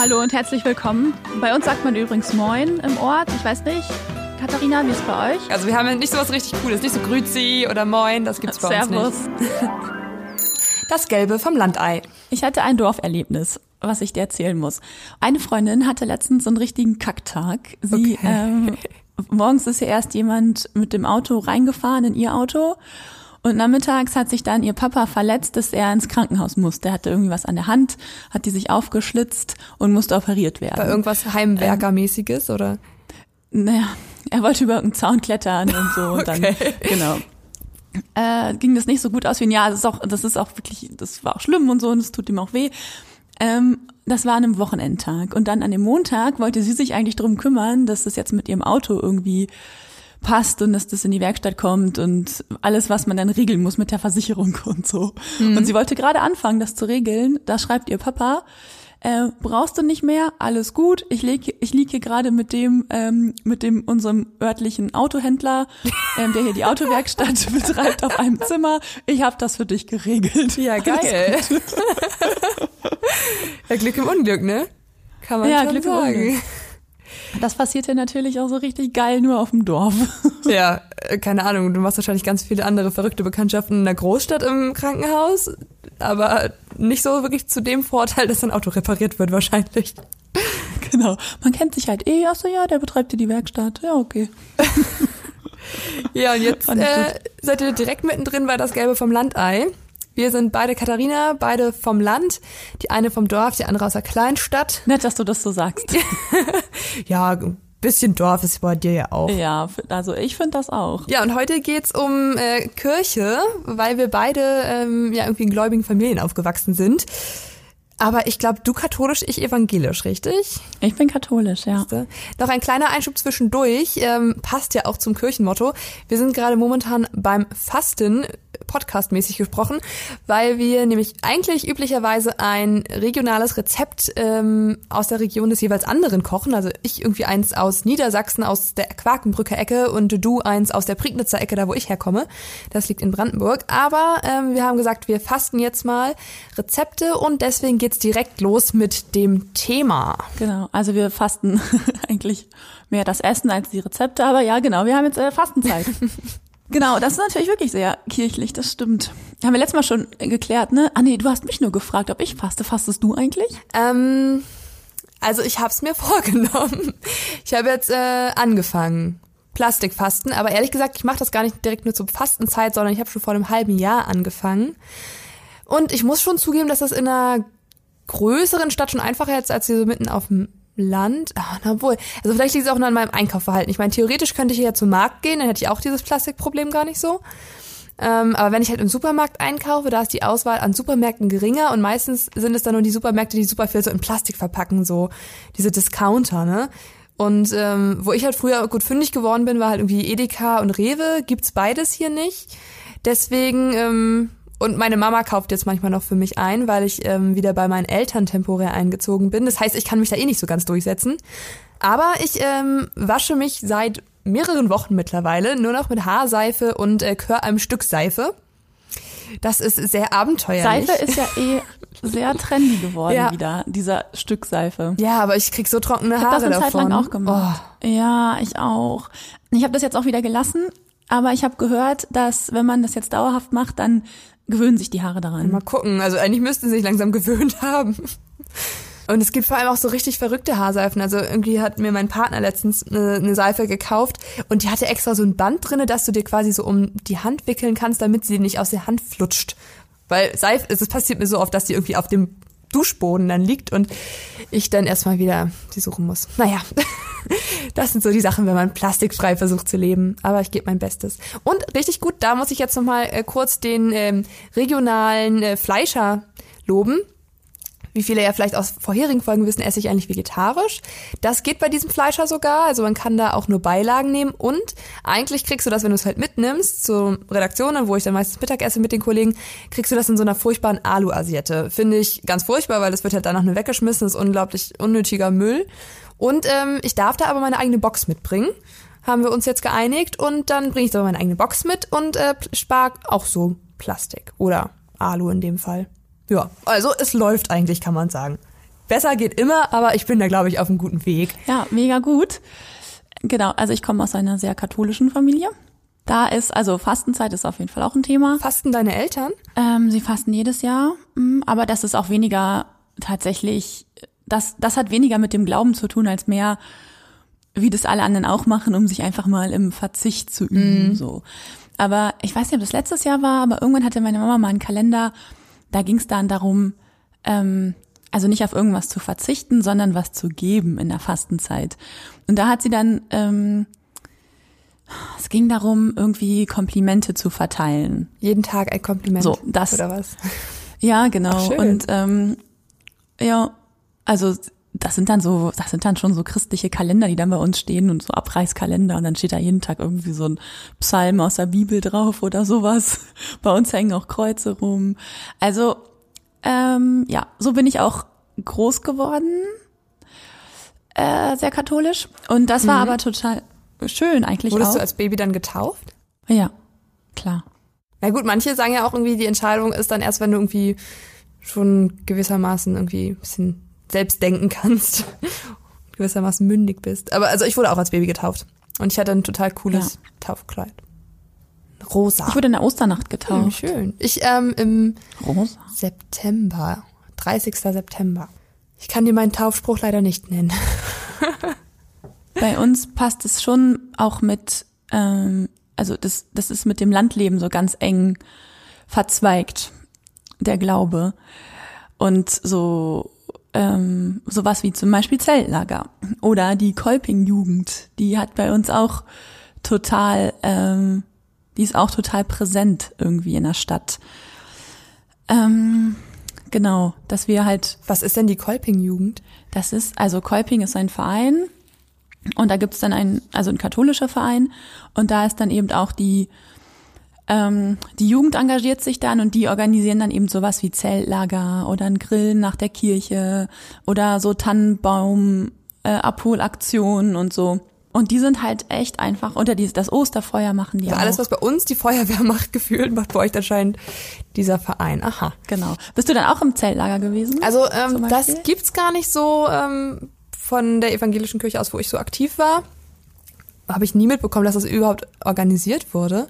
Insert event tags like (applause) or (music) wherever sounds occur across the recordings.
hallo und herzlich willkommen. Bei uns sagt man übrigens Moin im Ort. Ich weiß nicht, Katharina, wie ist es bei euch? Also wir haben nicht so was richtig Cooles, nicht so Grüzi oder Moin, das gibt's bei Servus. uns nicht. Das Gelbe vom Landei. Ich hatte ein Dorferlebnis, was ich dir erzählen muss. Eine Freundin hatte letztens so einen richtigen Kacktag. Sie, Okay. ähm, morgens ist ja erst jemand mit dem Auto reingefahren in ihr Auto. Und nachmittags hat sich dann ihr Papa verletzt, dass er ins Krankenhaus musste. Er hatte irgendwie was an der Hand, hat die sich aufgeschlitzt und musste operiert werden. Bei irgendwas Heimwerkermäßiges oder? Naja, er wollte über irgendeinen Zaun klettern und so. Und dann, Okay. genau. Äh, ging das nicht so gut aus wie ein Jahr. Das ist auch, das ist auch wirklich, das war auch schlimm und so und es tut ihm auch weh. Ähm, das war an einem Wochenendtag. Und dann an dem Montag wollte sie sich eigentlich drum kümmern, dass das jetzt mit ihrem Auto irgendwie passt und dass das in die Werkstatt kommt und alles, was man dann regeln muss mit der Versicherung (laughs) und so. Und sie wollte gerade anfangen, das zu regeln. Da schreibt ihr Papa, äh, brauchst du nicht mehr, alles gut. Ich liege ich lieg hier gerade mit dem, ähm, mit dem unserem örtlichen Autohändler, ähm, der hier die Autowerkstatt (laughs) betreibt, auf einem Zimmer. Ich habe das für dich geregelt. Ja, geil. (laughs) ja, Glück im Unglück, ne? Kann man Ja, schon Glück im sagen. Unglück. Das passiert ja natürlich auch so richtig geil nur auf dem Dorf. (laughs) Ja, äh, keine Ahnung, du machst wahrscheinlich ganz viele andere verrückte Bekanntschaften in der Großstadt im Krankenhaus, aber nicht so wirklich zu dem Vorteil, dass dein Auto repariert wird wahrscheinlich. (laughs) genau. Man kennt sich halt eh. Ach so, ja, der betreibt hier die Werkstatt. Ja, okay. (laughs) Ja, und jetzt äh, seid ihr direkt mittendrin bei das Gelbe vom Landei. Wir sind beide Katharina, beide vom Land. Die eine vom Dorf, die andere aus der Kleinstadt. Nett, dass du das so sagst. (laughs) Ja, ein bisschen Dorf ist bei dir ja auch. Ja, also ich finde das auch. Ja, und heute geht's um äh, Kirche, weil wir beide ähm, ja irgendwie in gläubigen Familien aufgewachsen sind. Aber ich glaube, du katholisch, ich evangelisch, richtig? Ich bin katholisch, ja. Noch ein kleiner Einschub zwischendurch, ähm, passt ja auch zum Kirchenmotto. Wir sind gerade momentan beim Fasten, podcastmäßig gesprochen, weil wir nämlich eigentlich üblicherweise ein regionales Rezept ähm, aus der Region des jeweils anderen kochen. Also ich irgendwie eins aus Niedersachsen, aus der Quakenbrücker Ecke und du eins aus der Prignitzer Ecke, da wo ich herkomme. Das liegt in Brandenburg. Aber ähm, wir haben gesagt, wir fasten jetzt mal Rezepte und deswegen geht's direkt los mit dem Thema. Genau. Also wir fasten (laughs) eigentlich mehr das Essen als die Rezepte, aber ja, genau, wir haben jetzt äh, Fastenzeit. (laughs) genau, das ist natürlich wirklich sehr kirchlich, das stimmt. Haben wir letztes Mal schon geklärt, ne? Ah nee, du hast mich nur gefragt, ob ich faste. Fastest du eigentlich? Ähm, also ich habe es mir (laughs) vorgenommen. Ich habe jetzt äh, angefangen. Plastikfasten, aber ehrlich gesagt, ich mache das gar nicht direkt nur zur Fastenzeit, sondern ich habe schon vor einem halben Jahr angefangen. Und ich muss schon zugeben, dass das in einer größeren Stadt schon einfacher ist als hier so mitten auf dem Land. Ah, na wohl. Also vielleicht liegt es auch nur an meinem Einkaufverhalten. Ich meine, theoretisch könnte ich hier ja zum Markt gehen, dann hätte ich auch dieses Plastikproblem gar nicht so. Ähm, aber wenn ich halt im Supermarkt einkaufe, da ist die Auswahl an Supermärkten geringer und meistens sind es dann nur die Supermärkte, die super viel so in Plastik verpacken, so diese Discounter, ne? Und ähm, wo ich halt früher gut fündig geworden bin, war halt irgendwie Edeka und Rewe. Gibt's beides hier nicht. Deswegen, ähm, und meine Mama kauft jetzt manchmal noch für mich ein, weil ich ähm, wieder bei meinen Eltern temporär eingezogen bin. Das heißt, ich kann mich da eh nicht so ganz durchsetzen. Aber ich ähm, wasche mich seit mehreren Wochen mittlerweile nur noch mit Haarseife und äh, Kör einem Stück Seife. Das ist sehr abenteuerlich. Seife ist ja eh sehr trendy geworden (laughs) Ja. wieder, dieser Stück Seife. ja, aber ich krieg so trockene Ich habe Haare das eine Zeit davon. lang auch gemacht. Ja, ich auch. Ich habe das jetzt auch wieder gelassen, aber ich habe gehört, dass wenn man das jetzt dauerhaft macht, dann gewöhnen sich die Haare daran. Mal gucken. Also eigentlich müssten sie sich langsam gewöhnt haben. Und es gibt vor allem auch so richtig verrückte Haarseifen. Also irgendwie hat mir mein Partner letztens eine, eine Seife gekauft und die hatte extra so ein Band drinne, dass du dir quasi so um die Hand wickeln kannst, damit sie nicht aus der Hand flutscht. Weil Seife, es passiert mir so oft, dass die irgendwie auf dem Duschboden dann liegt und ich dann erstmal wieder die suchen muss. Naja, (laughs) das sind so die Sachen, wenn man plastikfrei versucht zu leben. Aber ich gebe mein Bestes. Und richtig gut, da muss ich jetzt nochmal äh, kurz den ähm, regionalen äh, Fleischer loben. Wie viele ja vielleicht aus vorherigen Folgen wissen, esse ich eigentlich vegetarisch. Das geht bei diesem Fleischer sogar. Also man kann da auch nur Beilagen nehmen. Und eigentlich kriegst du das, wenn du es halt mitnimmst zur Redaktion, wo ich dann meistens Mittag esse mit den Kollegen, kriegst du das in so einer furchtbaren Alu-Asiette. Finde ich ganz furchtbar, weil das wird halt danach nur weggeschmissen. Das ist unglaublich unnötiger Müll. Und ähm, ich darf da aber meine eigene Box mitbringen. Haben wir uns jetzt geeinigt. Und dann bringe ich da meine eigene Box mit und äh, spar auch so Plastik. Oder Alu in dem Fall. Ja, also es läuft eigentlich, kann man sagen. Besser geht immer, aber ich bin da, glaube ich, auf einem guten Weg. Ja, mega gut. Genau, also ich komme aus einer sehr katholischen Familie. Da ist, also Fastenzeit ist auf jeden Fall auch ein Thema. Fasten deine Eltern? Ähm, sie fasten jedes Jahr, mm, aber das ist auch weniger tatsächlich, das, das hat weniger mit dem Glauben zu tun, als mehr, wie das alle anderen auch machen, um sich einfach mal im Verzicht zu üben. So. Aber ich weiß nicht, ob das letztes Jahr war, aber irgendwann hatte meine Mama mal einen Kalender, da ging es dann darum, ähm, also nicht auf irgendwas zu verzichten, sondern was zu geben in der Fastenzeit. Und da hat sie dann, ähm, es ging darum, irgendwie Komplimente zu verteilen. Jeden Tag ein Kompliment. So, das- Oder was? Ja, genau. Und ähm, ja, also das sind dann so, das sind dann schon so christliche Kalender, die dann bei uns stehen und so Abreißkalender und dann steht da jeden Tag irgendwie so ein Psalm aus der Bibel drauf oder sowas. (laughs) Bei uns hängen auch Kreuze rum. Also ähm, ja, so bin ich auch groß geworden, äh, sehr katholisch. Und das war aber total schön eigentlich Mhm. Wurdest auch. du als Baby dann getauft? ja, klar. Na gut, manche sagen ja auch irgendwie, die Entscheidung ist dann erst, wenn du irgendwie schon gewissermaßen irgendwie ein bisschen selbst denken kannst. (laughs) gewissermaßen mündig bist. Aber also ich wurde auch als Baby getauft. Und ich hatte ein total cooles Ja. Taufkleid. Rosa. Ich wurde in der Osternacht Hm, getauft. schön. Ich ähm, im Rosa. September, 30. September. Ich kann dir meinen Taufspruch leider nicht nennen. (laughs) Bei uns passt es schon auch mit, ähm, also das, das ist mit dem Landleben so ganz eng verzweigt, der Glaube. Und so ähm, sowas wie zum Beispiel Zeltlager oder die Kolping-Jugend, die hat bei uns auch total, ähm, die ist auch total präsent irgendwie in der Stadt. Ähm, genau, dass wir halt Was ist denn die Kolping-Jugend? das ist, also Kolping ist ein Verein und da gibt's dann ein, also ein katholischer Verein und da ist dann eben auch die, ähm, die Jugend engagiert sich dann und die organisieren dann eben sowas wie Zeltlager oder ein Grillen nach der Kirche oder so Tannenbaum äh, Abholaktionen und so. Und die sind halt echt einfach unter dieses, das Osterfeuer machen die Also auch. alles, was bei uns die Feuerwehr (laughs) macht, gefühlt, macht bei euch anscheinend dieser Verein. Aha. genau. Bist du dann auch im Zeltlager gewesen? Also ähm, das gibt's gar nicht so ähm, von der evangelischen Kirche aus, wo ich so aktiv war. Habe ich nie mitbekommen, dass das überhaupt organisiert wurde.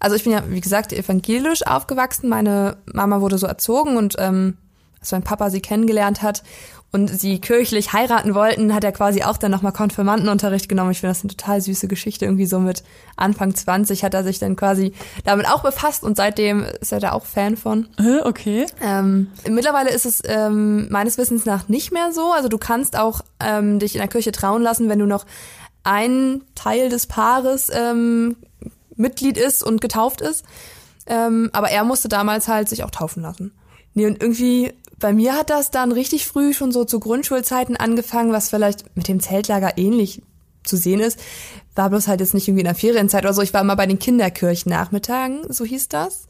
Also ich bin ja, wie gesagt, evangelisch aufgewachsen. Meine Mama wurde so erzogen und ähm, als mein Papa sie kennengelernt hat und sie kirchlich heiraten wollten, hat er quasi auch dann nochmal Konfirmandenunterricht genommen. Ich finde das eine total süße Geschichte. Irgendwie so mit Anfang 20 hat er sich dann quasi damit auch befasst und seitdem ist er da auch Fan von. Okay. Ähm, mittlerweile ist es ähm, meines Wissens nach nicht mehr so. Also du kannst auch ähm, dich in der Kirche trauen lassen, wenn du noch ein Teil des Paares ähm, Mitglied ist und getauft ist. Ähm, aber er musste damals halt sich auch taufen lassen. Nee, und irgendwie, bei mir hat das dann richtig früh schon so zu Grundschulzeiten angefangen, was vielleicht mit dem Zeltlager ähnlich zu sehen ist. War bloß halt jetzt nicht irgendwie in der Ferienzeit oder so. Ich war immer bei den Kinderkirchennachmittagen, so hieß das.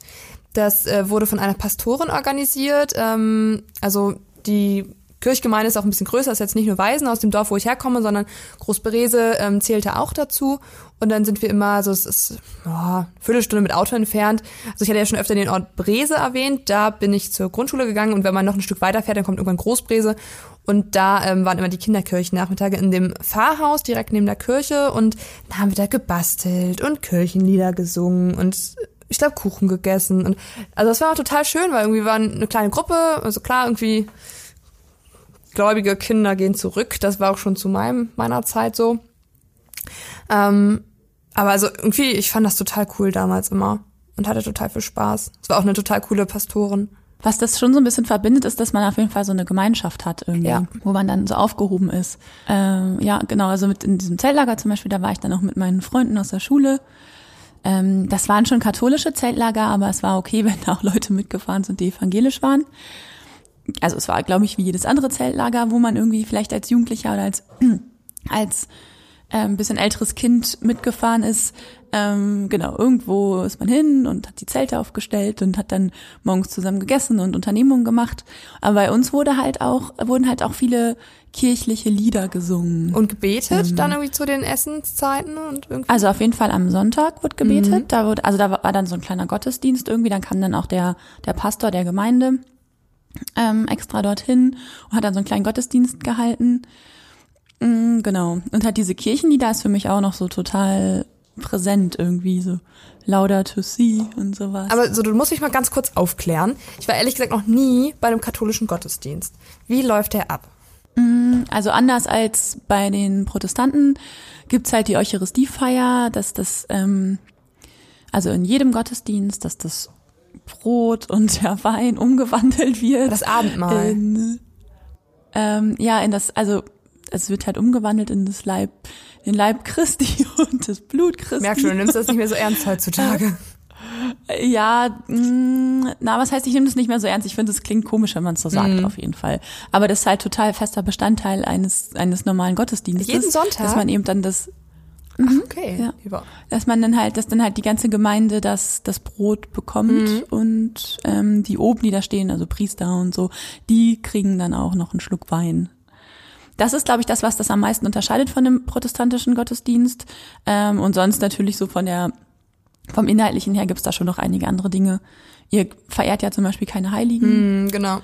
Das äh, wurde von einer Pastorin organisiert. Ähm, also die Kirchgemeinde ist auch ein bisschen größer, ist jetzt nicht nur Waisen aus dem Dorf, wo ich herkomme, sondern Großberese ähm, zählte auch dazu. Und dann sind wir immer, also es ist ja, Viertelstunde mit Auto entfernt. Also ich hatte ja schon öfter den Ort Brese erwähnt, da bin ich zur Grundschule gegangen und wenn man noch ein Stück weiter fährt, dann kommt irgendwann Großbrese. Und da ähm, waren immer die Kinderkirchennachmittage in dem Pfarrhaus direkt neben der Kirche und da haben wir da gebastelt und Kirchenlieder gesungen und ich glaube Kuchen gegessen. Und also das war auch total schön, weil irgendwie waren eine kleine Gruppe, also klar, irgendwie gläubige Kinder gehen zurück. Das war auch schon zu meinem, meiner Zeit so. Ähm, aber also irgendwie, ich fand das total cool damals immer und hatte total viel Spaß. Es war auch eine total coole Pastorin. Was das schon so ein bisschen verbindet, ist, dass man auf jeden Fall so eine Gemeinschaft hat irgendwie, Ja. wo man dann so aufgehoben ist. Ähm, ja, genau, also mit in diesem Zeltlager zum Beispiel, da war ich dann auch mit meinen Freunden aus der Schule. Ähm, das waren schon katholische Zeltlager, aber es war okay, (laughs) wenn da auch Leute mitgefahren sind, die evangelisch waren. Also es war, glaube ich, wie jedes andere Zeltlager, wo man irgendwie vielleicht als Jugendlicher oder als, (clears throat) als ähm, bisschen älteres Kind mitgefahren ist. Ähm, genau, irgendwo ist man hin und hat die Zelte aufgestellt und hat dann morgens zusammen gegessen und Unternehmungen gemacht. Aber bei uns wurde halt auch, wurden halt auch viele kirchliche Lieder gesungen. Und gebetet dann irgendwie zu den Essenszeiten und irgendwie. Also auf jeden Fall am Sonntag wurde gebetet. Da wurde, also da war dann so ein kleiner Gottesdienst irgendwie. Dann kam dann auch der, der Pastor der Gemeinde ähm, extra dorthin und hat dann so einen kleinen Gottesdienst gehalten. Mm, genau. Und hat diese Kirchenlieder ist für mich auch noch so total präsent irgendwie, so Laudato Si und sowas. Aber so, du musst mich mal ganz kurz aufklären. Ich war ehrlich gesagt noch nie bei einem katholischen Gottesdienst. Wie läuft der ab? Mm, Also anders als bei den Protestanten gibt's halt die Eucharistiefeier, dass das, ähm, also in jedem Gottesdienst, dass das Brot und der Wein umgewandelt wird. Das Abendmahl. In, ähm, ja, in das, also es wird halt umgewandelt in das Leib, den Leib Christi (laughs) und das Blut Christi. Merk schon, du nimmst das nicht mehr so ernst heutzutage. (laughs) Ja, mh, na, was heißt, ich nehme das nicht mehr so ernst. Ich finde, es klingt komisch, wenn man es so sagt, Mhm. auf jeden Fall. Aber das ist halt total fester Bestandteil eines, eines normalen Gottesdienstes. Jeden Sonntag? Dass man eben dann das, Okay. Ja. Ja. dass man dann halt, dass dann halt die ganze Gemeinde das, das Brot bekommt Mhm. und ähm, die oben, die da stehen, also Priester und so, die kriegen dann auch noch einen Schluck Wein. Das ist, glaube ich, das, was das am meisten unterscheidet von dem protestantischen Gottesdienst. Ähm, und sonst natürlich so von der, vom Inhaltlichen her gibt's da schon noch einige andere Dinge. Ihr verehrt ja zum Beispiel keine Heiligen. Mhm, genau.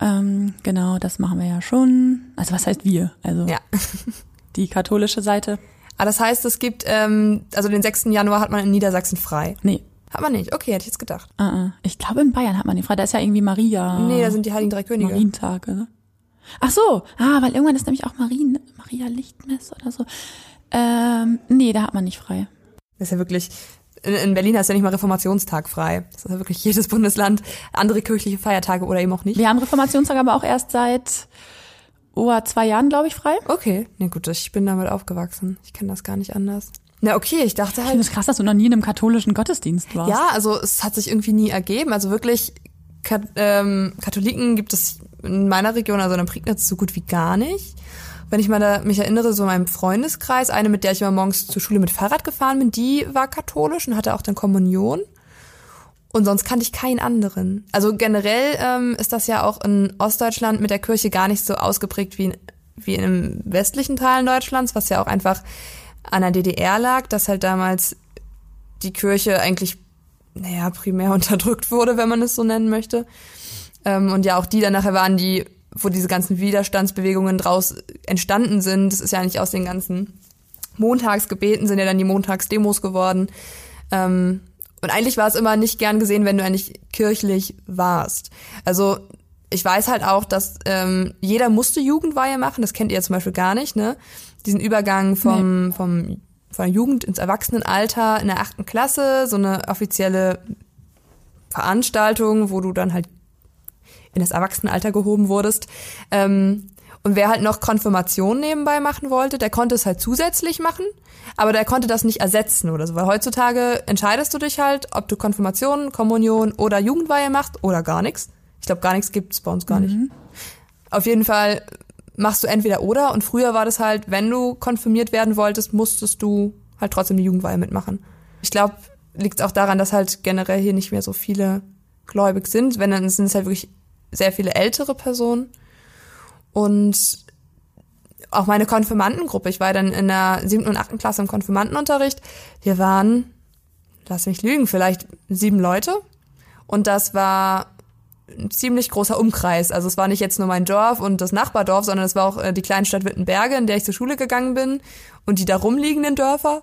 Ähm, genau, das machen wir ja schon. Also was heißt wir? Also Ja. (laughs) die katholische Seite? Aber das heißt, es gibt, ähm, also den 6. Januar hat man in Niedersachsen frei. Nee. Hat man nicht. Okay, hätte ich jetzt gedacht. Uh -uh. Ich glaube, in Bayern hat man den frei. Da ist ja irgendwie Maria. Nee, da sind die Heiligen Drei Könige. Marientag, oder? Ach so, ah, weil irgendwann ist nämlich auch Marien, Maria Lichtmess oder so. Ähm, nee, da hat man nicht frei. Das ist ja wirklich, in, in Berlin hast du ja nicht mal Reformationstag frei. Das ist ja wirklich jedes Bundesland andere kirchliche Feiertage oder eben auch nicht. Wir haben Reformationstag aber auch erst seit oh, zwei Jahren, glaube ich, frei. Okay, na gut, ich bin damit aufgewachsen. Ich kenne das gar nicht anders. Na okay, ich dachte Ich halt, finde es krass, dass du noch nie in einem katholischen Gottesdienst warst. Ja, also es hat sich irgendwie nie ergeben. Also wirklich, Kat ähm, Katholiken gibt es in meiner Region, also in der Prignitz, so gut wie gar nicht. Wenn ich mal da mich erinnere, so in meinem Freundeskreis, eine, mit der ich immer morgens zur Schule mit Fahrrad gefahren bin, die war katholisch und hatte auch dann Kommunion. Und sonst kannte ich keinen anderen. Also generell ähm, ist das ja auch in Ostdeutschland mit der Kirche gar nicht so ausgeprägt wie in, wie in westlichen Teilen Deutschlands, was ja auch einfach an der DDR lag, dass halt damals die Kirche eigentlich, naja, primär (laughs) unterdrückt wurde, wenn man es so nennen möchte. Ähm, und ja, auch die dann nachher waren, die, wo diese ganzen Widerstandsbewegungen draus entstanden sind. Das ist ja nicht aus den ganzen Montagsgebeten, sind ja dann die Montagsdemos geworden. Ähm, und eigentlich war es immer nicht gern gesehen, wenn du eigentlich kirchlich warst. Also ich weiß halt auch, dass ähm, jeder musste Jugendweihe machen. Das kennt ihr zum Beispiel gar nicht, ne? Diesen Übergang vom, vom von der Jugend ins Erwachsenenalter in der achten Klasse, so eine offizielle Veranstaltung, wo du dann halt in das Erwachsenenalter gehoben wurdest. Ähm, und wer halt noch Konfirmation nebenbei machen wollte, der konnte es halt zusätzlich machen, aber der konnte das nicht ersetzen oder so, weil heutzutage entscheidest du dich halt, ob du Konfirmation, Kommunion oder Jugendweihe machst oder gar nichts. Ich glaube, gar nichts gibt's bei uns gar nicht. Auf jeden Fall machst du entweder oder und früher war das halt, wenn du konfirmiert werden wolltest, musstest du halt trotzdem die Jugendweihe mitmachen. Ich glaube, liegt auch daran, dass halt generell hier nicht mehr so viele gläubig sind. Wenn, dann sind es halt wirklich sehr viele ältere Personen. Und auch meine Konfirmandengruppe, ich war dann in der siebten und achten Klasse im Konfirmandenunterricht. Wir waren, lass mich lügen, vielleicht sieben Leute. Und das war ein ziemlich großer Umkreis. Also es war nicht jetzt nur mein Dorf und das Nachbardorf, sondern es war auch äh, die Kleinstadt Wittenberge, in der ich zur Schule gegangen bin und die darum liegenden Dörfer.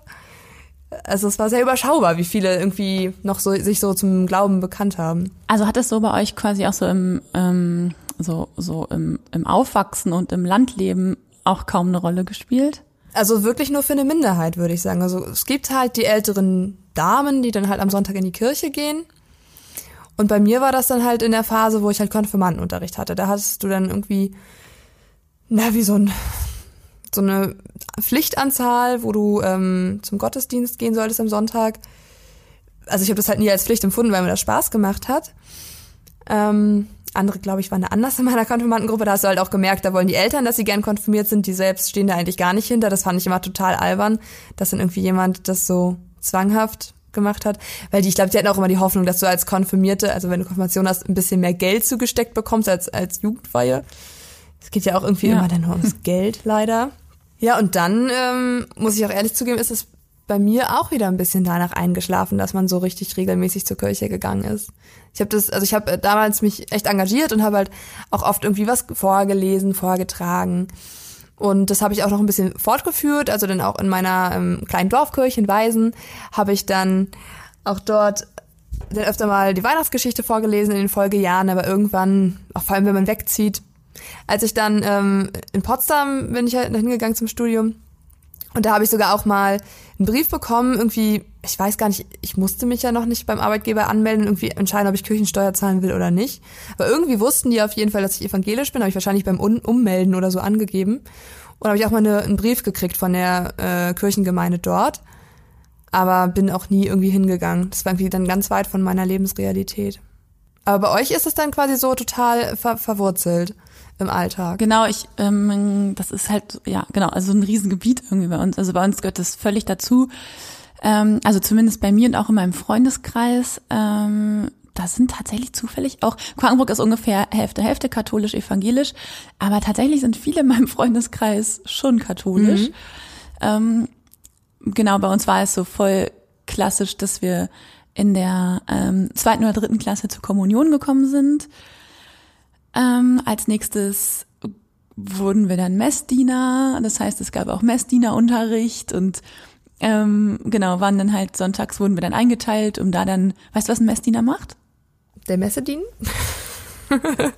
Also es war sehr überschaubar, wie viele irgendwie noch so sich so zum Glauben bekannt haben. Also hat es so bei euch quasi auch so im, ähm, so, so im, im Aufwachsen und im Landleben auch kaum eine Rolle gespielt? Also wirklich nur für eine Minderheit, würde ich sagen. Also es gibt halt die älteren Damen, die dann halt am Sonntag in die Kirche gehen. Und bei mir war das dann halt in der Phase, wo ich halt Konfirmandenunterricht hatte. Da hattest du dann irgendwie, na, wie so ein, so eine Pflichtanzahl, wo du ähm, zum Gottesdienst gehen solltest am Sonntag. Also ich habe das halt nie als Pflicht empfunden, weil mir das Spaß gemacht hat. Ähm, andere, glaube ich, waren da anders in meiner Konfirmandengruppe. Da hast du halt auch gemerkt, da wollen die Eltern, dass sie gern konfirmiert sind. Die selbst stehen da eigentlich gar nicht hinter. Das fand ich immer total albern, dass dann irgendwie jemand das so zwanghaft gemacht hat. Weil die, ich glaube, die hatten auch immer die Hoffnung, dass du als Konfirmierte, also wenn du Konfirmation hast, ein bisschen mehr Geld zugesteckt bekommst als als Jugendweihe. Es geht ja auch irgendwie Ja. immer dann nur ums Geld, leider. Ja, und dann, ähm, muss ich auch ehrlich zugeben, ist es bei mir auch wieder ein bisschen danach eingeschlafen, dass man so richtig regelmäßig zur Kirche gegangen ist. Ich habe das, also ich habe damals mich echt engagiert und habe halt auch oft irgendwie was vorgelesen, vorgetragen. Und das habe ich auch noch ein bisschen fortgeführt, also dann auch in meiner ähm, kleinen Dorfkirche in Weisen habe ich dann auch dort dann öfter mal die Weihnachtsgeschichte vorgelesen in den Folgejahren, aber irgendwann, auch vor allem wenn man wegzieht, als ich dann ähm, in Potsdam bin ich halt hingegangen zum Studium und da habe ich sogar auch mal einen Brief bekommen, irgendwie, ich weiß gar nicht, ich musste mich ja noch nicht beim Arbeitgeber anmelden, irgendwie entscheiden, ob ich Kirchensteuer zahlen will oder nicht. Aber irgendwie wussten die auf jeden Fall, dass ich evangelisch bin, habe ich wahrscheinlich beim Un Ummelden oder so angegeben. Und habe ich auch mal eine, einen Brief gekriegt von der äh, Kirchengemeinde dort. Aber bin auch nie irgendwie hingegangen. Das war irgendwie dann ganz weit von meiner Lebensrealität. Aber bei euch ist es dann quasi so total ver verwurzelt im Alltag. Genau, ich, ähm, das ist halt, ja, genau, also ein Riesengebiet irgendwie bei uns. Also bei uns gehört das völlig dazu. Ähm, also zumindest bei mir und auch in meinem Freundeskreis. Ähm, das sind tatsächlich zufällig auch, Quakenbrück ist ungefähr Hälfte, Hälfte katholisch, evangelisch, aber tatsächlich sind viele in meinem Freundeskreis schon katholisch. Mhm. Ähm, genau, bei uns war es so voll klassisch, dass wir in der ähm, zweiten oder dritten Klasse zur Kommunion gekommen sind. Ähm, als nächstes wurden wir dann Messdiener, das heißt, es gab auch Messdienerunterricht und ähm, genau, waren dann halt sonntags wurden wir dann eingeteilt, um da dann, weißt du, was ein Messdiener macht? Der Messedien? (laughs)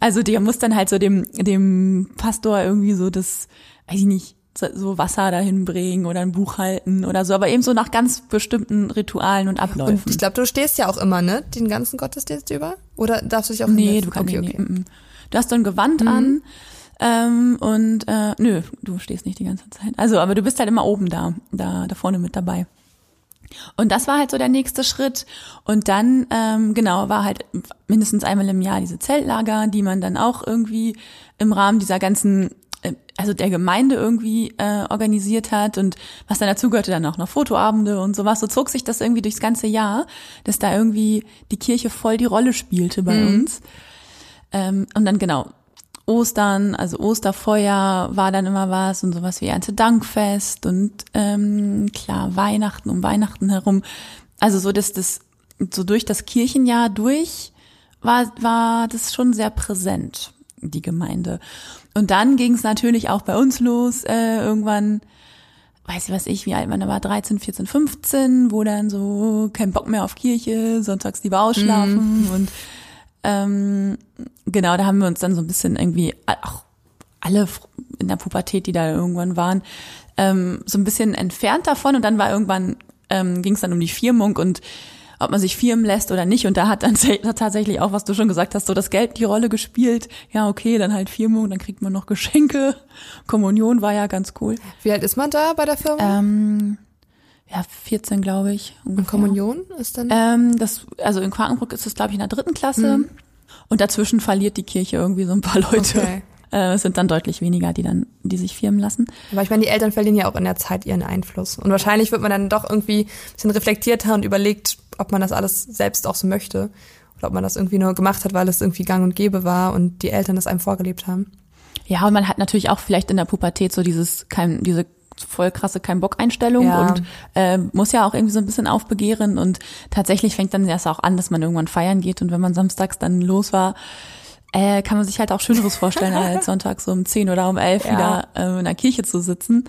also der muss dann halt so dem, dem Pastor irgendwie so das, weiß ich nicht, so Wasser dahin bringen oder ein Buch halten oder so, aber eben so nach ganz bestimmten Ritualen und Abläufen. Und ich glaube, du stehst ja auch immer, ne? Den ganzen Gottesdienst über? Oder darfst du dich auch Nee, du kannst okay, nee, okay. Nee, Du hast so ein Gewand mhm. an ähm, und äh, nö, du stehst nicht die ganze Zeit. Also, aber du bist halt immer oben da, da, da vorne mit dabei. Und das war halt so der nächste Schritt. Und dann, ähm, genau, war halt mindestens einmal im Jahr diese Zeltlager, die man dann auch irgendwie im Rahmen dieser ganzen also der Gemeinde irgendwie äh, organisiert hat und was dann dazu gehörte, dann auch noch Fotoabende und sowas. So zog sich das irgendwie durchs ganze Jahr, dass da irgendwie die Kirche voll die Rolle spielte bei mhm. uns. Ähm, und dann genau, Ostern, also Osterfeuer war dann immer was und sowas wie Erntedankfest und ähm, klar, Weihnachten um Weihnachten herum. Also so, dass das so durch das Kirchenjahr durch war, war das schon sehr präsent, die Gemeinde. Und dann ging es natürlich auch bei uns los, äh, irgendwann, weiß ich was ich, wie alt man da war, 13, 14, 15, wo dann so kein Bock mehr auf Kirche, sonntags lieber ausschlafen mhm. und ähm, genau, da haben wir uns dann so ein bisschen irgendwie, auch alle in der Pubertät, die da irgendwann waren, ähm, so ein bisschen entfernt davon und dann war irgendwann, ähm, ging es dann um die Firmung und ob man sich firmen lässt oder nicht. Und da hat dann (laughs) tatsächlich auch, was du schon gesagt hast, so das Geld die Rolle gespielt. Ja, okay, dann halt Firmung, dann kriegt man noch Geschenke. (laughs) Kommunion war ja ganz cool. Wie alt ist man da bei der Firma? Ähm, ja, 14, glaube ich. Ungefähr. Und Kommunion ist dann? Ähm, das, also in Quakenbrück ist es, glaube ich, in der dritten Klasse. Mhm. Und dazwischen verliert die Kirche irgendwie so ein paar Leute. Okay. (laughs) Äh, es sind dann deutlich weniger, die dann, die sich firmen lassen. Aber ich meine, die Eltern verlieren ja auch in der Zeit ihren Einfluss. Und wahrscheinlich wird man dann doch irgendwie ein bisschen reflektierter und überlegt, ob man das alles selbst auch so möchte. Oder ob man das irgendwie nur gemacht hat, weil es irgendwie gang und gäbe war und die Eltern das einem vorgelebt haben. Ja, und man hat natürlich auch vielleicht in der Pubertät so dieses, kein, diese voll krasse kein Bock Einstellung ja. und äh, muss ja auch irgendwie so ein bisschen aufbegehren und tatsächlich fängt dann erst auch an, dass man irgendwann feiern geht und wenn man samstags dann los war, äh, kann man sich halt auch Schöneres vorstellen, (laughs) als sonntags so um zehn oder um elf ja. wieder äh, in der Kirche zu sitzen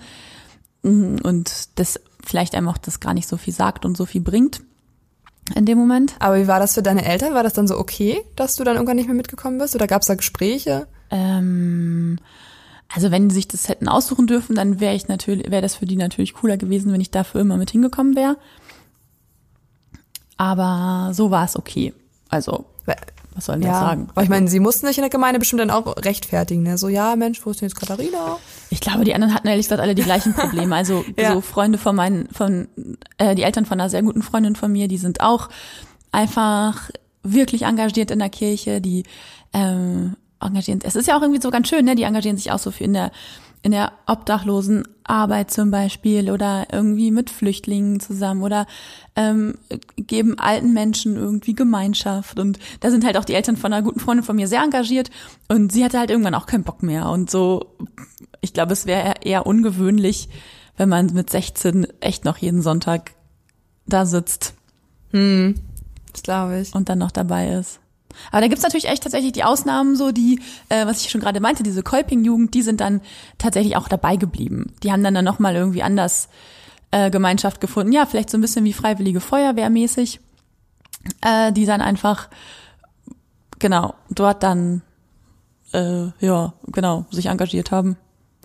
mm, und das vielleicht einem auch das gar nicht so viel sagt und so viel bringt in dem Moment. Aber wie war das für deine Eltern? War das dann so okay, dass du dann irgendwann nicht mehr mitgekommen bist oder gab es da Gespräche? Ähm, also wenn die sich das hätten aussuchen dürfen, dann wäre ich natürlich, wäre das für die natürlich cooler gewesen, wenn ich dafür immer mit hingekommen wäre. Aber so war es okay. Also, was soll ich ja, sagen? Aber ich meine, sie mussten sich in der Gemeinde bestimmt dann auch rechtfertigen, ne? So, ja, Mensch, wo ist denn jetzt Katharina? Ich glaube, die anderen hatten ehrlich gesagt alle die gleichen Probleme. Also (laughs) ja. so Freunde von meinen, von äh, die Eltern von einer sehr guten Freundin von mir, die sind auch einfach wirklich engagiert in der Kirche, die ähm, engagieren. Es ist ja auch irgendwie so ganz schön, ne? Die engagieren sich auch so für in der in der Obdachlosenarbeit zum Beispiel oder irgendwie mit Flüchtlingen zusammen oder ähm, geben alten Menschen irgendwie Gemeinschaft und da sind halt auch die Eltern von einer guten Freundin von mir sehr engagiert und sie hatte halt irgendwann auch keinen Bock mehr und so, ich glaube, es wäre eher ungewöhnlich, wenn man mit 16 echt noch jeden Sonntag da sitzt Hm, das glaube ich. und dann noch dabei ist. Aber da gibt's natürlich echt tatsächlich die Ausnahmen, so die, äh, was ich schon gerade meinte, diese Kolping-Jugend, die sind dann tatsächlich auch dabei geblieben. Die haben dann dann nochmal irgendwie anders äh, Gemeinschaft gefunden. Ja, vielleicht so ein bisschen wie Freiwillige Feuerwehr mäßig, äh, die dann einfach, genau, dort dann, äh, ja, genau, sich engagiert haben.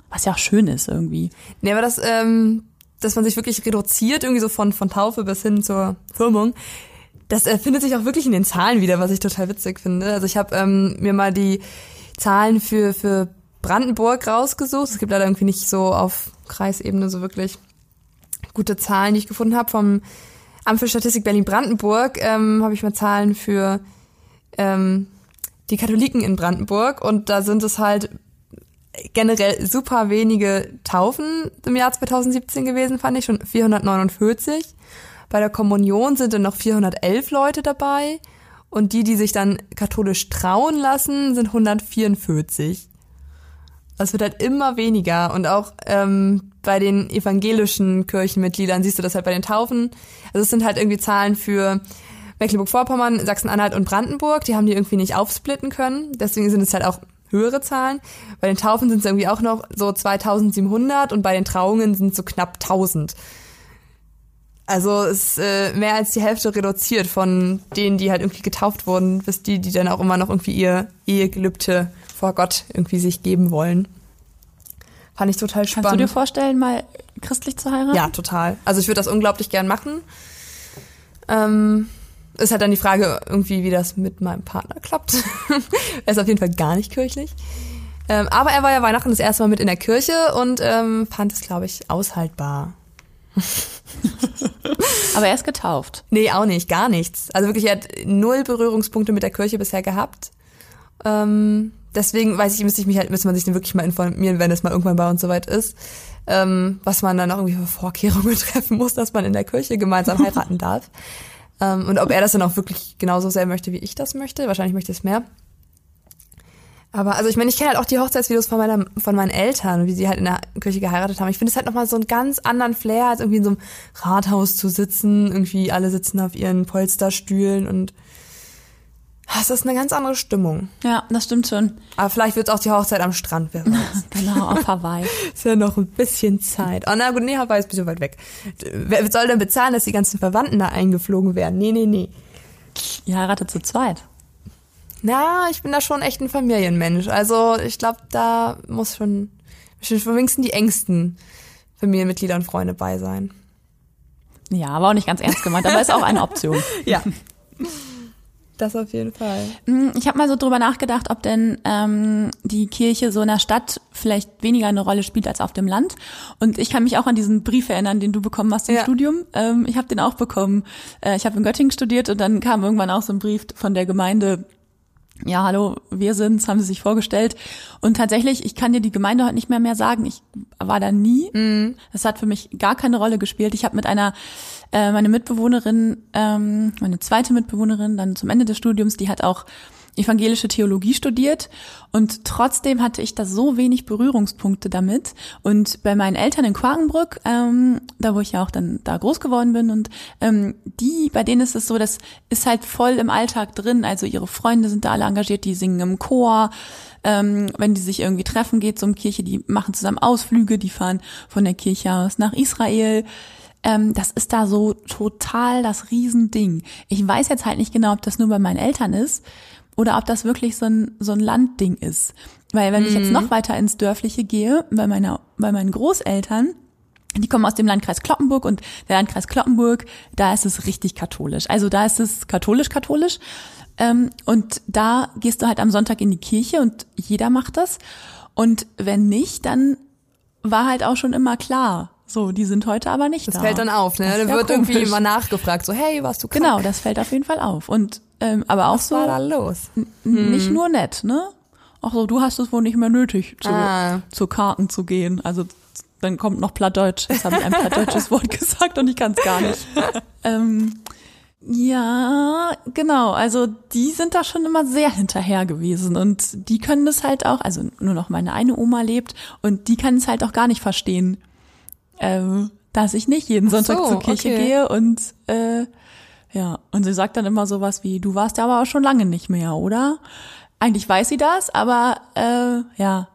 Was ja auch schön ist irgendwie. Nee, aber das, ähm, dass man sich wirklich reduziert, irgendwie so von, von Taufe bis hin zur Firmung, das äh, findet sich auch wirklich in den Zahlen wieder, was ich total witzig finde. Also ich habe ähm, mir mal die Zahlen für, für Brandenburg rausgesucht. Es gibt leider irgendwie nicht so auf Kreisebene so wirklich gute Zahlen, die ich gefunden habe. Vom Amt für Statistik Berlin-Brandenburg ähm, habe ich mal Zahlen für ähm, die Katholiken in Brandenburg und da sind es halt generell super wenige Taufen im Jahr 2017 gewesen, fand ich schon 449. Bei der Kommunion sind dann noch 411 Leute dabei und die, die sich dann katholisch trauen lassen, sind 144. Das wird halt immer weniger und auch ähm, bei den evangelischen Kirchenmitgliedern siehst du das halt bei den Taufen. Also es sind halt irgendwie Zahlen für Mecklenburg-Vorpommern, Sachsen-Anhalt und Brandenburg. Die haben die irgendwie nicht aufsplitten können. Deswegen sind es halt auch höhere Zahlen. Bei den Taufen sind es irgendwie auch noch so 2700 und bei den Trauungen sind es so knapp 1000. Also es ist äh, mehr als die Hälfte reduziert von denen, die halt irgendwie getauft wurden, bis die, die dann auch immer noch irgendwie ihr Ehegelübde vor Gott irgendwie sich geben wollen. Fand ich total spannend. Kannst du dir vorstellen, mal christlich zu heiraten? Ja, total. Also ich würde das unglaublich gern machen. Ähm, ist halt dann die Frage irgendwie, wie das mit meinem Partner klappt. (laughs) er ist auf jeden Fall gar nicht kirchlich. Ähm, aber er war ja Weihnachten das erste Mal mit in der Kirche und ähm, fand es, glaube ich, aushaltbar. (laughs) Aber er ist getauft. Nee, auch nicht, gar nichts. Also wirklich, er hat null Berührungspunkte mit der Kirche bisher gehabt. Ähm, deswegen weiß ich, müsste ich mich halt, müsste man sich dann wirklich mal informieren, wenn es mal irgendwann bei uns soweit ist, ähm, was man dann auch irgendwie für Vorkehrungen (laughs) treffen muss, dass man in der Kirche gemeinsam heiraten darf. Ähm, und ob er das dann auch wirklich genauso sehr möchte, wie ich das möchte. Wahrscheinlich möchte es mehr. Aber also ich meine, ich kenne halt auch die Hochzeitsvideos von, meiner, von meinen Eltern, wie sie halt in der Kirche geheiratet haben. Ich finde es halt nochmal so einen ganz anderen Flair, als irgendwie in so einem Rathaus zu sitzen. Irgendwie alle sitzen auf ihren Polsterstühlen und das ist eine ganz andere Stimmung. Ja, das stimmt schon. Aber vielleicht wird auch die Hochzeit am Strand, wer (laughs) weiß. Genau, auf Hawaii. (laughs) ist ja noch ein bisschen Zeit. Oh na gut, nee, Hawaii ist ein bisschen weit weg. Wer soll denn bezahlen, dass die ganzen Verwandten da eingeflogen werden? Nee, nee, nee. Ihr heiratet zu zweit. Na, ich bin da schon echt ein Familienmensch. Also ich glaube, da muss schon, schon wenigstens die engsten Familienmitglieder und Freunde bei sein. Ja, aber auch nicht ganz ernst gemeint, aber ist auch eine Option. (laughs) Ja. Das auf jeden Fall. Hm, Ich habe mal so drüber nachgedacht, ob denn ähm, die Kirche so in der Stadt vielleicht weniger eine Rolle spielt als auf dem Land. Und ich kann mich auch an diesen Brief erinnern, den du bekommen hast im Ja. Studium. Ähm, ich habe den auch bekommen. Äh, ich habe in Göttingen studiert und dann kam irgendwann auch so ein Brief von der Gemeinde. Ja, hallo, wir sind's, haben sie sich vorgestellt. Und tatsächlich, ich kann dir die Gemeinde heute nicht mehr mehr sagen. Ich war da nie. Das hat für mich gar keine Rolle gespielt. Ich habe mit einer, äh, meine Mitbewohnerin, ähm, meine zweite Mitbewohnerin, dann zum Ende des Studiums, die hat auch evangelische Theologie studiert und trotzdem hatte ich da so wenig Berührungspunkte damit. Und bei meinen Eltern in Quakenbrück, ähm, da wo ich ja auch dann da groß geworden bin und ähm, die, bei denen ist es so, das ist halt voll im Alltag drin. Also ihre Freunde sind da alle engagiert, die singen im Chor. Ähm, wenn die sich irgendwie treffen, geht zum Kirche, die machen zusammen Ausflüge, die fahren von der Kirche aus nach Israel. Ähm, das ist da so total das Riesending. Ich weiß jetzt halt nicht genau, ob das nur bei meinen Eltern ist oder ob das wirklich so ein, so ein Landding ist. Weil wenn ich jetzt noch weiter ins Dörfliche gehe, bei meiner, bei meinen Großeltern, die kommen aus dem Landkreis Kloppenburg und der Landkreis Kloppenburg, da ist es richtig katholisch. Also da ist es katholisch-katholisch. Ähm, und da gehst du halt am Sonntag in die Kirche und jeder macht das. Und wenn nicht, dann war halt auch schon immer klar, so, die sind heute aber nicht Das da. fällt dann auf, ne? Das ist Da ja wird irgendwie komisch. immer nachgefragt, so, hey, warst du krank? Genau, das fällt auf jeden Fall auf. Und ähm, aber auch Was so war da los? n- nicht nur nett, ne? Auch so, du hast es wohl nicht mehr nötig, zu, Ah. zu Karten zu gehen. Also dann kommt noch Plattdeutsch. Jetzt habe ich ein plattdeutsches Wort (laughs) gesagt und ich kann es gar nicht. (laughs) ähm, ja, genau. Also die sind da schon immer sehr hinterher gewesen und die können das halt auch. Also nur noch meine eine Oma lebt und die kann es halt auch gar nicht verstehen, ähm, dass ich nicht jeden Sonntag so, zur Kirche okay. gehe und äh, ja, und sie sagt dann immer sowas wie, du warst ja aber auch schon lange nicht mehr, oder? Eigentlich weiß sie das, aber äh, ja,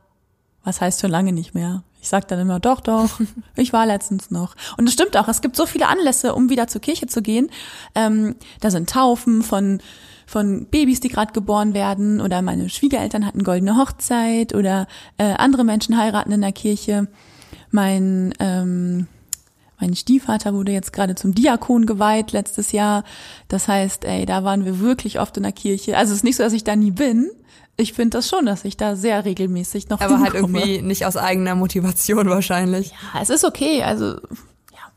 was heißt schon lange nicht mehr? Ich sag dann immer, doch, doch, (laughs) ich war letztens noch. Und es stimmt auch, es gibt so viele Anlässe, um wieder zur Kirche zu gehen. Ähm, da sind Taufen von von Babys, die gerade geboren werden, oder meine Schwiegereltern hatten goldene Hochzeit, oder äh, andere Menschen heiraten in der Kirche. Mein ähm, mein Stiefvater wurde jetzt gerade zum Diakon geweiht letztes Jahr. Das heißt, ey, da waren wir wirklich oft in der Kirche. Also es ist nicht so, dass ich da nie bin. Ich finde das schon, dass ich da sehr regelmäßig noch Aber halt hinkomme. irgendwie nicht aus eigener Motivation wahrscheinlich. Ja, es ist okay. Also ja,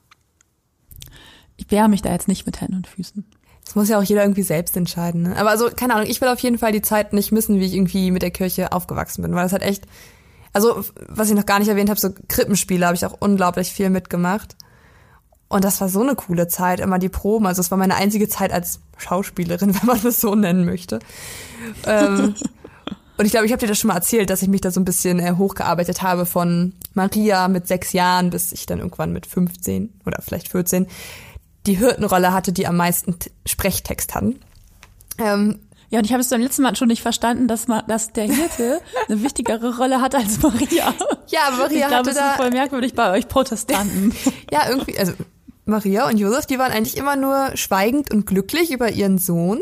ich wehre mich da jetzt nicht mit Händen und Füßen. Das muss ja auch jeder irgendwie selbst entscheiden. Ne? Aber also, keine Ahnung, ich will auf jeden Fall die Zeit nicht missen, wie ich irgendwie mit der Kirche aufgewachsen bin, weil das hat echt, also was ich noch gar nicht erwähnt habe, so Krippenspiele habe ich auch unglaublich viel mitgemacht. Und das war so eine coole Zeit, immer die Proben. Also es war meine einzige Zeit als Schauspielerin, (laughs) wenn man das so nennen möchte. ähm, (laughs) und ich glaube, ich habe dir das schon mal erzählt, dass ich mich da so ein bisschen äh, hochgearbeitet habe von Maria mit sechs Jahren bis ich dann irgendwann mit 15 oder vielleicht 14 die Hirtenrolle hatte, die am meisten Sprechtext hatten. Ähm, Ja, und ich habe es beim letzten Mal schon nicht verstanden, dass, man, dass der Hirte (laughs) eine wichtigere Rolle hat als Maria. ja, aber Maria ich glaube, hatte es da ist voll merkwürdig bei euch Protestanten. ja irgendwie, also Maria und Josef, die waren eigentlich immer nur schweigend und glücklich über ihren Sohn.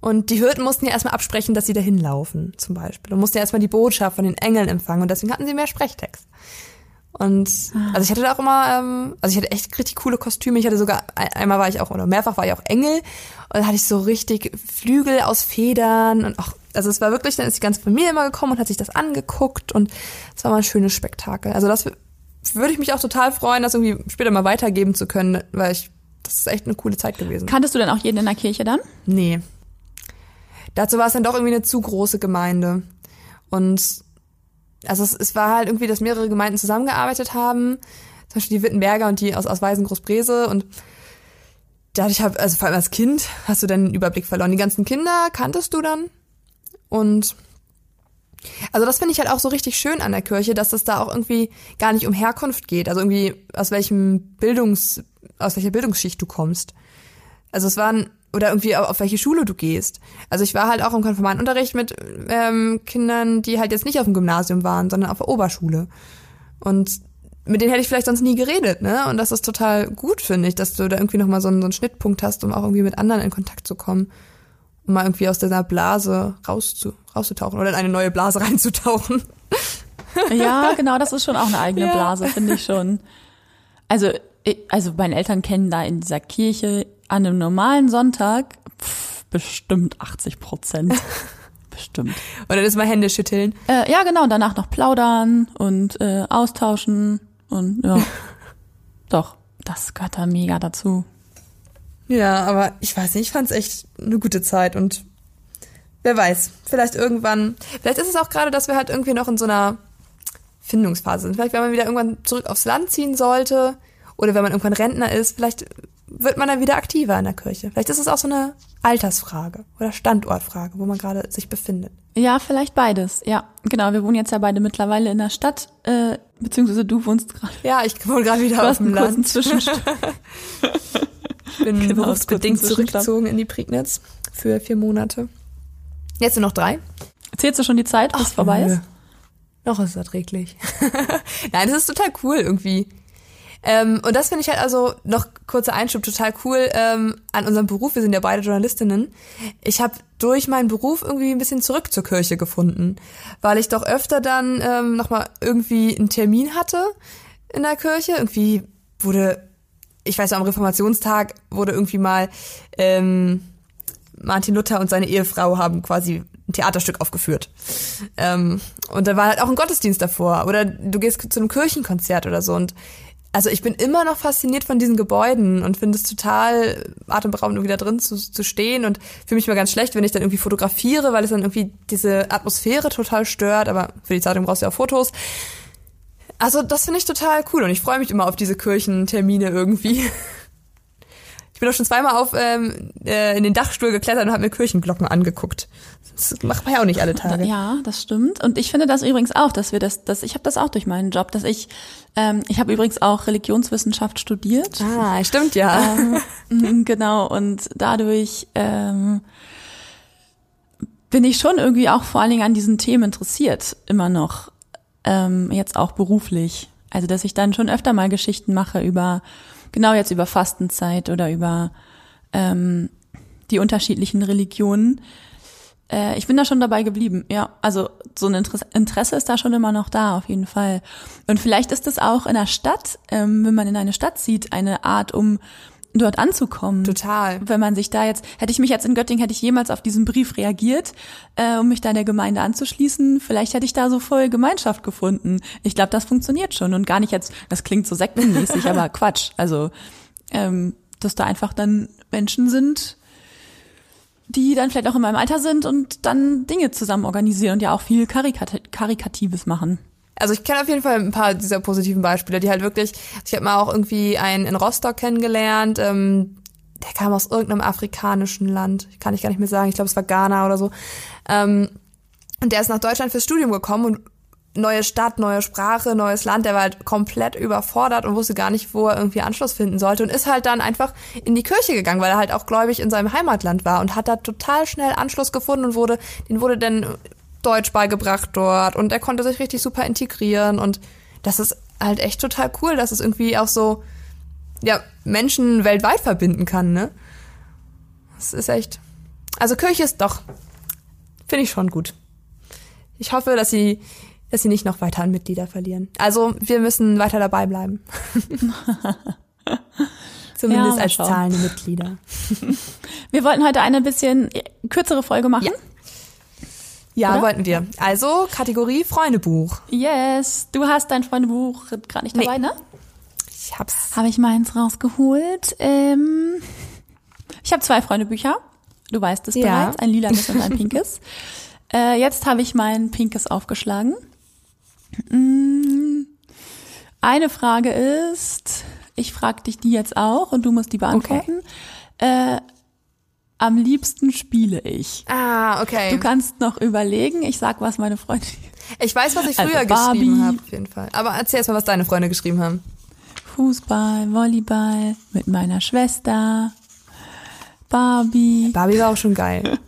Und die Hirten mussten ja erstmal absprechen, dass sie dahin laufen, zum Beispiel. Und mussten ja erstmal die Botschaft von den Engeln empfangen. Und deswegen hatten sie mehr Sprechtext. Und also ich hatte da auch immer, ähm, also ich hatte echt richtig coole Kostüme. Ich hatte sogar, ein- einmal war ich auch, oder mehrfach war ich auch Engel. Und dann hatte ich so richtig Flügel aus Federn und auch, also es war wirklich, dann ist die ganze Familie immer gekommen und hat sich das angeguckt und es war mal ein schönes Spektakel. Also das würde ich mich auch total freuen, das irgendwie später mal weitergeben zu können, weil ich, das ist echt eine coole Zeit gewesen. Kanntest du denn auch jeden in der Kirche dann? Nee. Dazu war es dann doch irgendwie eine zu große Gemeinde. Und also es, es war halt irgendwie, dass mehrere Gemeinden zusammengearbeitet haben. Zum Beispiel die Wittenberger und die aus, aus Weißen-Großbrese. Und dadurch habe, also vor allem als Kind, hast du dann den Überblick verloren. Die ganzen Kinder kanntest du dann. Und also das finde ich halt auch so richtig schön an der Kirche, dass es da auch irgendwie gar nicht um Herkunft geht. Also irgendwie aus welchem Bildungs, aus welcher Bildungsschicht du kommst. Also es waren, oder irgendwie auf, welche Schule du gehst. Also ich war halt auch im Konfirmandenunterricht mit ähm, Kindern, die halt jetzt nicht auf dem Gymnasium waren, sondern auf der Oberschule. Und mit denen hätte ich vielleicht sonst nie geredet, ne? Und das ist total gut, finde ich, dass du da irgendwie nochmal so einen, so einen Schnittpunkt hast, um auch irgendwie mit anderen in Kontakt zu kommen. Um mal irgendwie aus dieser Blase rauszu, rauszutauchen oder in eine neue Blase (laughs) reinzutauchen. Ja, genau, das ist schon auch eine eigene Ja. Blase, finde ich schon. Also, also meine Eltern kennen da in dieser Kirche an einem normalen Sonntag pff, bestimmt 80 Prozent. (laughs) bestimmt. Und dann ist mal Hände schütteln. Äh, ja, genau, und danach noch plaudern und äh, austauschen und ja. (laughs) Doch, das gehört da mega dazu. Ja, aber ich weiß nicht, ich fand's echt eine gute Zeit und wer weiß, vielleicht irgendwann, vielleicht ist es auch gerade, dass wir halt irgendwie noch in so einer Findungsphase sind. Vielleicht, wenn man wieder irgendwann zurück aufs Land ziehen sollte oder wenn man irgendwann Rentner ist, vielleicht wird man dann wieder aktiver in der Kirche. Vielleicht ist es auch so eine Altersfrage oder Standortfrage, wo man gerade sich befindet. Ja, vielleicht beides. Ja, genau. Wir wohnen jetzt ja beide mittlerweile in der Stadt, äh, beziehungsweise du wohnst gerade. Ja, ich wohne gerade wieder auf dem einen kurzen Land. (laughs) Zwischenstopp. bin Genau, berufsbedingt zurückgezogen in die Prignitz für vier Monate. Jetzt sind noch drei. Zählst du schon die Zeit, bis es vorbei nö. ist? Noch ist es erträglich. (laughs) Nein, das ist total cool irgendwie. Ähm, und das finde ich halt also, noch kurzer Einschub, total cool ähm, an unserem Beruf. Wir sind ja beide Journalistinnen. Ich habe durch meinen Beruf irgendwie ein bisschen zurück zur Kirche gefunden, weil ich doch öfter dann ähm, nochmal irgendwie einen Termin hatte in der Kirche. Irgendwie wurde, ich weiß am Reformationstag wurde irgendwie mal ähm, Martin Luther und seine Ehefrau haben quasi ein Theaterstück aufgeführt. Ähm, und da war halt auch ein Gottesdienst davor. Oder du gehst zu einem Kirchenkonzert oder so. Und also ich bin immer noch fasziniert von diesen Gebäuden und finde es total atemberaubend, irgendwie da drin zu, zu stehen. Und fühle mich mal ganz schlecht, wenn ich dann irgendwie fotografiere, weil es dann irgendwie diese Atmosphäre total stört. Aber für die Zeitung brauchst du ja auch Fotos. Also das finde ich total cool und ich freue mich immer auf diese Kirchentermine irgendwie. (laughs) Ich bin auch schon zweimal auf ähm, äh, in den Dachstuhl geklettert und habe mir Kirchenglocken angeguckt. Das macht man ja auch nicht alle Tage. Ja, das stimmt. Und ich finde das übrigens auch, dass wir das, dass ich habe das auch durch meinen Job, dass ich, ähm, ich habe übrigens auch Religionswissenschaft studiert. Ah, stimmt ja. Ähm, (laughs) genau. Und dadurch ähm, bin ich schon irgendwie auch vor allen Dingen an diesen Themen interessiert, immer noch. Ähm, jetzt auch beruflich. Also, dass ich dann schon öfter mal Geschichten mache über, genau jetzt über Fastenzeit oder über ähm, die unterschiedlichen Religionen. Äh, ich bin da schon dabei geblieben, ja. Also so ein Interesse, Interesse ist da schon immer noch da, auf jeden Fall. Und vielleicht ist das auch in der Stadt, ähm, wenn man in eine Stadt zieht, eine Art, um dort anzukommen. Total. Wenn man sich da jetzt, hätte ich mich jetzt in Göttingen, hätte ich jemals auf diesen Brief reagiert, äh, um mich da in der Gemeinde anzuschließen, vielleicht hätte ich da so voll Gemeinschaft gefunden. Ich glaube, das funktioniert schon und gar nicht jetzt, das klingt so sektenmäßig, (laughs) aber Quatsch. Also, ähm, dass da einfach dann Menschen sind, die dann vielleicht auch in meinem Alter sind und dann Dinge zusammen organisieren und ja auch viel Karikat Karikatives machen. Also ich kenne auf jeden Fall ein paar dieser positiven Beispiele, die halt wirklich, ich habe mal auch irgendwie einen in Rostock kennengelernt, ähm, der kam aus irgendeinem afrikanischen Land, kann ich gar nicht mehr sagen, ich glaube es war Ghana oder so. Ähm, und der ist nach Deutschland fürs Studium gekommen und neue Stadt, neue Sprache, neues Land, der war halt komplett überfordert und wusste gar nicht, wo er irgendwie Anschluss finden sollte und ist halt dann einfach in die Kirche gegangen, weil er halt auch gläubig in seinem Heimatland war und hat da total schnell Anschluss gefunden und wurde, den wurde dann Deutsch beigebracht dort und er konnte sich richtig super integrieren und das ist halt echt total cool, dass es irgendwie auch so, ja, Menschen weltweit verbinden kann, ne? Das ist echt, also Kirche ist doch, finde ich schon gut. Ich hoffe, dass sie, dass sie nicht noch weiter an Mitglieder verlieren. Also wir müssen weiter dabei bleiben. (laughs) Zumindest Ja, als zahlende Mitglieder. (laughs) Wir wollten heute eine bisschen kürzere Folge machen. Ja. Ja, Oder? wollten wir. Also Kategorie Freundebuch. Yes, du hast dein Freundebuch gerade nicht Nee. dabei, ne? Ich hab's. Habe ich meins rausgeholt. Ähm, ich habe zwei Freundebücher. Du weißt es Ja. bereits, ein lilanes und ein (laughs) pinkes. Äh, jetzt habe ich mein pinkes aufgeschlagen. Mm, Eine Frage ist, ich frage dich die jetzt auch und du musst die beantworten. Äh, am liebsten spiele ich. Ah, okay. Du kannst noch überlegen, ich sag, was meine Freunde. (laughs) ich weiß, was ich Also früher Barbie. geschrieben habe, auf jeden Fall. Aber erzähl erst mal, was deine Freunde geschrieben haben. Fußball, Volleyball mit meiner Schwester, Barbie, Barbie war auch schon geil.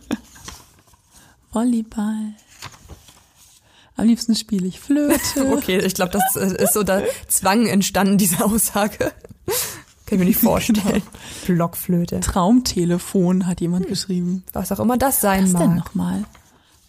(laughs) Volleyball. Am liebsten spiele ich Flöte. (laughs) Okay, ich glaube, das ist so der Zwang entstanden, diese Aussage. Kann ich mir nicht vorstellen. (laughs) Blockflöte. Traumtelefon hat jemand geschrieben. Was auch immer das sein Was denn mag. nochmal?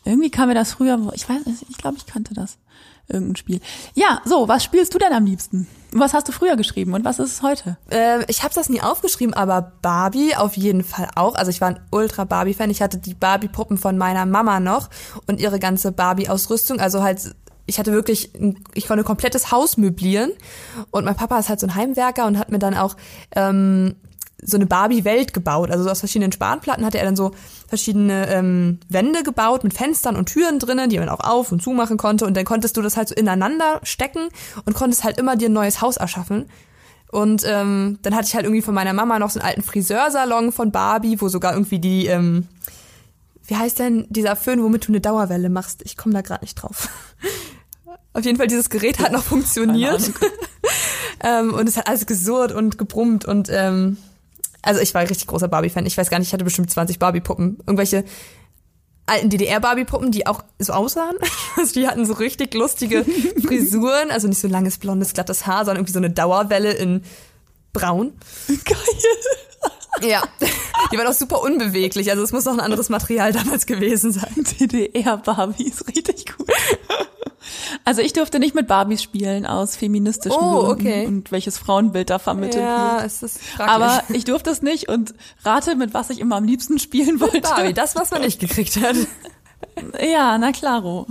Irgendwie kam mir das früher, ich weiß, nicht, ich glaube, ich kannte das. Irgendein Spiel. Ja, so, was spielst du denn am liebsten? Was hast du früher geschrieben und was ist es heute? Ähm, ich habe das nie aufgeschrieben, aber Barbie auf jeden Fall auch. Also ich war ein ultra Barbie-Fan. Ich hatte die Barbie-Puppen von meiner Mama noch und ihre ganze Barbie-Ausrüstung. Also halt, ich hatte wirklich, ein- ich konnte komplettes Haus möblieren. Und mein Papa ist halt so ein Heimwerker und hat mir dann auch ähm, so eine Barbie-Welt gebaut. Also so aus verschiedenen Spanplatten hatte er dann so verschiedene ähm, Wände gebaut mit Fenstern und Türen drinnen, die man auch auf und zu machen konnte. Und dann konntest du das halt so ineinander stecken und konntest halt immer dir ein neues Haus erschaffen. Und ähm, dann hatte ich halt irgendwie von meiner Mama noch so einen alten Friseursalon von Barbie, wo sogar irgendwie die, ähm, wie heißt denn dieser Föhn, womit du eine Dauerwelle machst? Ich komme da gerade nicht drauf. (laughs) Auf jeden Fall, dieses Gerät hat noch funktioniert. (laughs) ähm, und es hat alles gesurrt und gebrummt und ähm, also ich war ein richtig großer Barbie-Fan. Ich weiß gar nicht, ich hatte bestimmt 20 Barbie-Puppen. Irgendwelche alten DDR-Barbie-Puppen, die auch so aussahen. (laughs) Also die hatten so richtig lustige (laughs) Frisuren, also nicht so langes, blondes, glattes Haar, sondern irgendwie so eine Dauerwelle in braun. Geil. Ja, die waren auch super unbeweglich. Also es muss noch ein anderes Material damals gewesen sein. DDR-Barbies, richtig cool. Also ich durfte nicht mit Barbies spielen aus feministischen Oh, Gründen okay. und welches Frauenbild da vermittelt Ja, wird. es ist fraglich. Aber ich durfte es nicht und rate, mit was ich immer am liebsten spielen wollte. Barbie, das, was man nicht gekriegt hat. Ja, na klaro.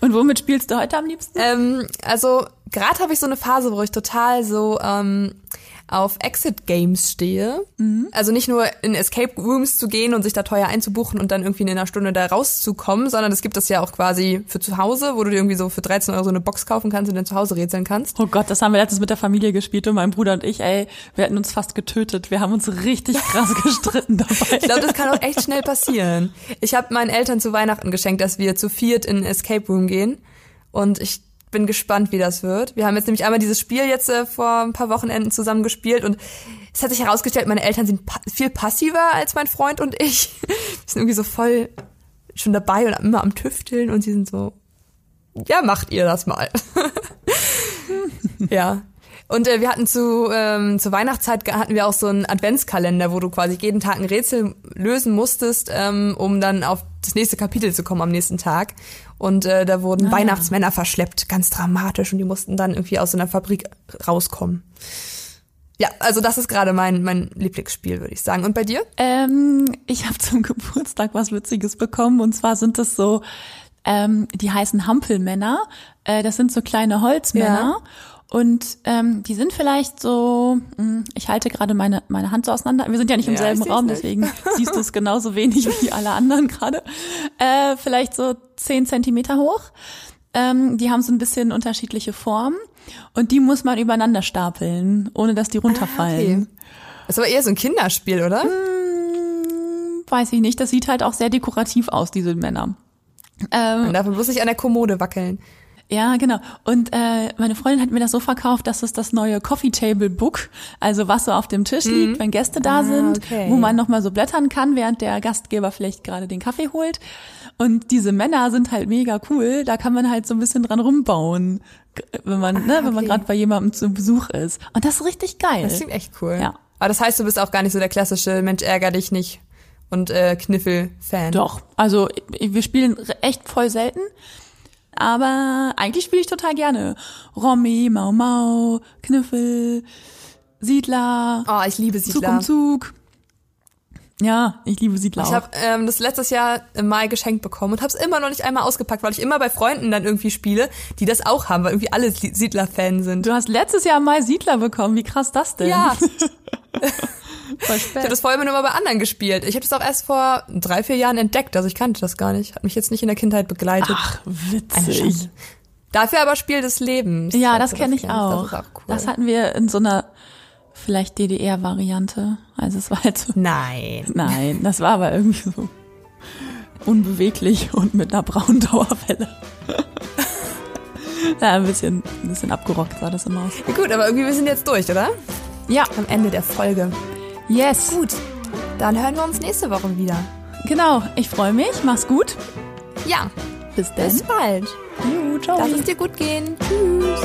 Und womit spielst du heute am liebsten? Ähm, also gerade habe ich so eine Phase, wo ich total so ähm, auf Exit Games stehe. Mhm. Also nicht nur in Escape Rooms zu gehen und sich da teuer einzubuchen und dann irgendwie in einer Stunde da rauszukommen, sondern es gibt das ja auch quasi für zu Hause, wo du dir irgendwie so für 13 Euro so eine Box kaufen kannst und dann zu Hause rätseln kannst. Oh Gott, das haben wir letztens mit der Familie gespielt und mein Bruder und ich, ey, wir hätten uns fast getötet. Wir haben uns richtig (laughs) krass gestritten dabei. Ich glaube, das kann auch echt schnell passieren. Ich habe meinen Eltern zu Weihnachten geschenkt, dass wir zu viert in ein Escape Room gehen und ich bin gespannt, wie das wird. Wir haben jetzt nämlich einmal dieses Spiel jetzt äh, vor ein paar Wochenenden zusammen gespielt und es hat sich herausgestellt, meine Eltern sind pa viel passiver als mein Freund und ich. (laughs) Wir sind irgendwie so voll schon dabei und immer am Tüfteln und sie sind so, ja, macht ihr das mal. (laughs) ja. Und äh, wir hatten zu ähm, zur Weihnachtszeit hatten wir auch so einen Adventskalender, wo du quasi jeden Tag ein Rätsel lösen musstest, ähm, um dann auf das nächste Kapitel zu kommen am nächsten Tag. Und äh, da wurden Weihnachtsmänner verschleppt, ganz dramatisch, und die mussten dann irgendwie aus so einer Fabrik rauskommen. Ja, also das ist gerade mein mein Lieblingsspiel, würde ich sagen. Und bei dir? Ähm, ich habe zum (laughs) Geburtstag was Witziges bekommen und zwar sind das so, ähm, die heißen Hampelmänner. Äh, das sind so kleine Holzmänner. Und ähm, die sind vielleicht so, mh, ich halte gerade meine, meine Hand so auseinander. Wir sind ja nicht im Ja, selben Raum, nicht. deswegen (laughs) siehst du es genauso wenig wie alle anderen gerade. Äh, vielleicht so zehn Zentimeter hoch. Ähm, die haben so ein bisschen unterschiedliche Formen und die muss man übereinander stapeln, ohne dass die runterfallen. Das ist aber eher so ein Kinderspiel, oder? Weiß ich nicht, das sieht halt auch sehr dekorativ aus, diese Männer. Ähm, Man darf bloß nicht an der Kommode wackeln. Ja, genau. Und äh, meine Freundin hat mir das so verkauft, dass es das neue Coffee Table Book, also was so auf dem Tisch liegt, wenn Gäste da Ah, sind, okay. wo man nochmal so blättern kann, während der Gastgeber vielleicht gerade den Kaffee holt. Und diese Männer sind halt mega cool, da kann man halt so ein bisschen dran rumbauen, wenn man, ne, wenn man okay. gerade bei jemandem zu Besuch ist. Und das ist richtig geil. Das klingt echt cool. Ja. Aber das heißt, du bist auch gar nicht so der klassische Mensch ärger dich nicht und äh, Kniffel-Fan. Doch, also wir spielen echt voll selten. Aber eigentlich spiele ich total gerne. Romy, Mau Mau, Kniffel, Siedler, Oh, ich liebe Zug Siedler. um Zug. Ja, ich liebe Siedler Ich habe ähm, das letztes Jahr im Mai geschenkt bekommen und habe es immer noch nicht einmal ausgepackt, weil ich immer bei Freunden dann irgendwie spiele, die das auch haben, weil irgendwie alle Sie- Siedler-Fan sind. Du hast letztes Jahr mal Siedler bekommen. Wie krass das denn? Ja, (laughs) ich habe das vorher immer nur bei anderen gespielt. Ich habe das auch erst vor drei, vier Jahren entdeckt, also ich kannte das gar nicht. Hat mich jetzt nicht in der Kindheit begleitet. Ach, witzig. Dafür aber Spiel des Lebens. Ja, das du kenne ich auch. Das auch cool. Das hatten wir in so einer vielleicht DDR-Variante. Also es war halt so Nein. Nein, das war aber irgendwie so unbeweglich und mit einer braunen Dauerwelle. ja, ein bisschen, ein bisschen abgerockt sah das immer aus. Ja, gut, aber irgendwie wir sind jetzt durch, oder? Ja, Am Ende der Folge. Yes. Gut, dann hören wir uns nächste Woche wieder. Genau, ich freue mich. Mach's gut. Ja, Bis dann. bis bald. Jo, ciao. Lass es dir gut gehen. Tschüss.